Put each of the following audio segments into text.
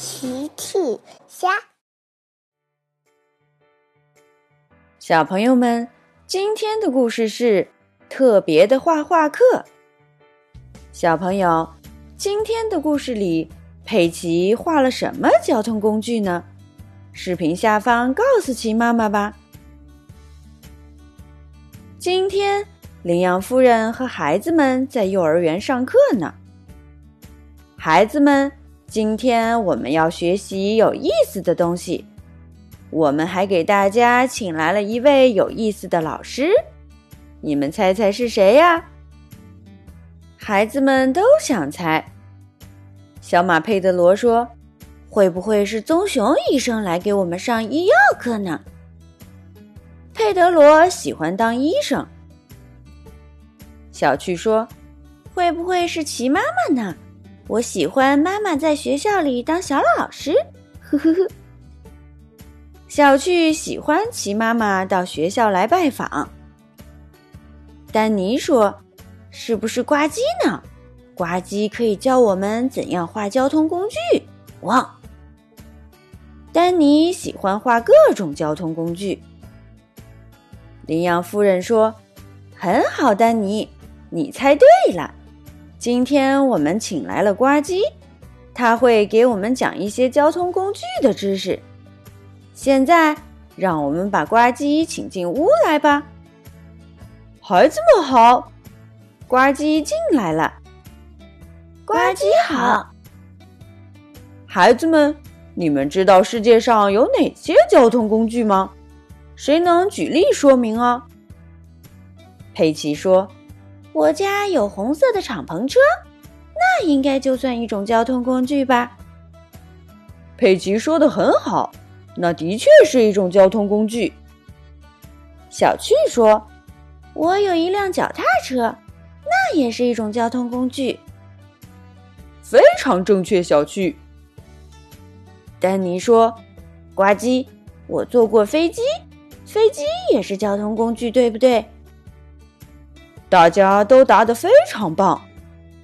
奇趣虾，小朋友们，今天的故事是特别的画画课。小朋友，今天的故事里，佩奇画了什么交通工具呢？视频下方告诉奇妈妈吧。今天，羚羊夫人和孩子们在幼儿园上课呢。孩子们。今天我们要学习有意思的东西，我们还给大家请来了一位有意思的老师，你们猜猜是谁呀？孩子们都想猜。小马佩德罗说：“会不会是棕熊医生来给我们上医药课呢？”佩德罗喜欢当医生。小趣说：“会不会是齐妈妈呢？”我喜欢妈妈在学校里当小老师，呵呵呵。小趣喜欢骑妈妈到学校来拜访。丹尼说：“是不是呱唧呢？呱唧可以教我们怎样画交通工具。”哇！丹尼喜欢画各种交通工具。羚羊夫人说：“很好，丹尼，你猜对了。”今天我们请来了呱唧，他会给我们讲一些交通工具的知识。现在，让我们把呱唧请进屋来吧。孩子们好，呱唧进来了。呱唧好，孩子们，你们知道世界上有哪些交通工具吗？谁能举例说明啊？佩奇说。我家有红色的敞篷车，那应该就算一种交通工具吧。佩奇说的很好，那的确是一种交通工具。小趣说：“我有一辆脚踏车，那也是一种交通工具。”非常正确，小趣。丹尼说：“呱唧，我坐过飞机，飞机也是交通工具，对不对？”大家都答得非常棒，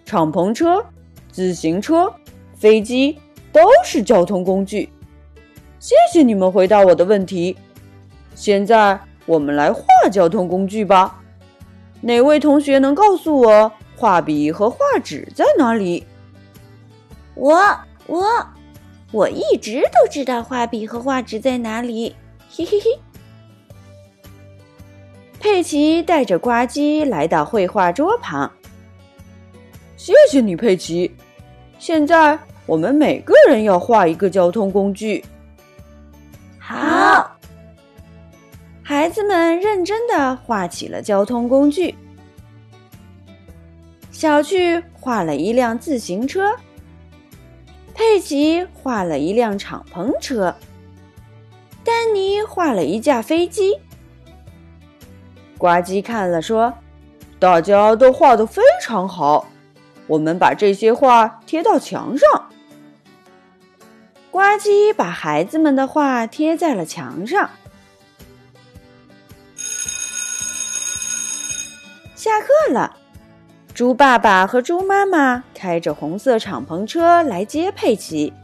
敞篷车、自行车、飞机都是交通工具。谢谢你们回答我的问题。现在我们来画交通工具吧。哪位同学能告诉我画笔和画纸在哪里？我我我一直都知道画笔和画纸在哪里。嘿嘿嘿。佩奇带着呱唧来到绘画桌旁。谢谢你，佩奇。现在我们每个人要画一个交通工具。好，孩子们认真的画起了交通工具。小趣画了一辆自行车，佩奇画了一辆敞篷车，丹尼画了一架飞机。呱唧看了，说：“大家都画的非常好，我们把这些画贴到墙上。”呱唧把孩子们的画贴在了墙上。下课了，猪爸爸和猪妈妈开着红色敞篷车来接佩奇。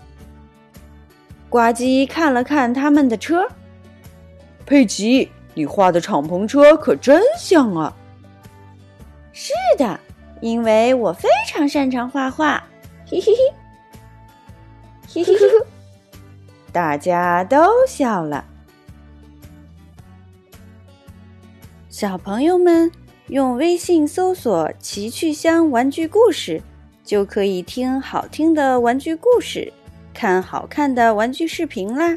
呱唧看了看他们的车，佩奇。你画的敞篷车可真像啊！是的，因为我非常擅长画画。嘿嘿嘿，嘿嘿嘿，大家都笑了。小朋友们用微信搜索“奇趣箱玩具故事”，就可以听好听的玩具故事，看好看的玩具视频啦。